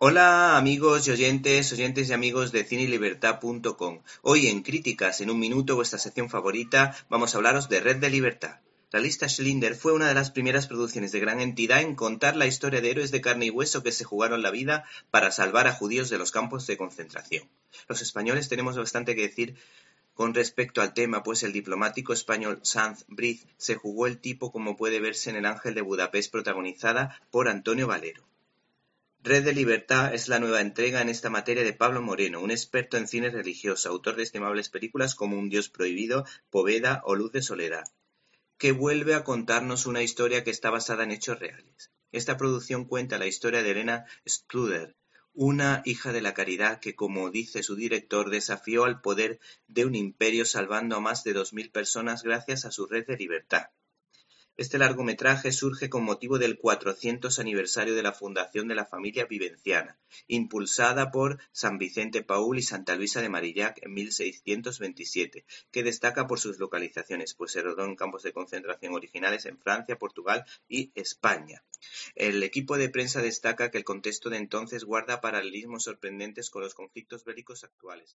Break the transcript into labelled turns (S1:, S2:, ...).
S1: Hola amigos y oyentes, oyentes y amigos de cinelibertad.com. Hoy en Críticas en un minuto, vuestra sección favorita, vamos a hablaros de Red de Libertad. La lista Schlinder fue una de las primeras producciones de gran entidad en contar la historia de héroes de carne y hueso que se jugaron la vida para salvar a judíos de los campos de concentración. Los españoles tenemos bastante que decir con respecto al tema, pues el diplomático español Sanz Briz se jugó el tipo como puede verse en El Ángel de Budapest protagonizada por Antonio Valero. Red de Libertad es la nueva entrega en esta materia de Pablo Moreno, un experto en cine religioso, autor de estimables películas como Un Dios Prohibido, Poveda o Luz de Soledad que vuelve a contarnos una historia que está basada en hechos reales. Esta producción cuenta la historia de Elena Struder, una hija de la caridad que, como dice su director, desafió al poder de un imperio salvando a más de dos mil personas gracias a su red de libertad. Este largometraje surge con motivo del 400 aniversario de la fundación de la familia vivenciana, impulsada por San Vicente Paul y Santa Luisa de Marillac en 1627, que destaca por sus localizaciones, pues se rodó en campos de concentración originales en Francia, Portugal y España. El equipo de prensa destaca que el contexto de entonces guarda paralelismos sorprendentes con los conflictos bélicos actuales.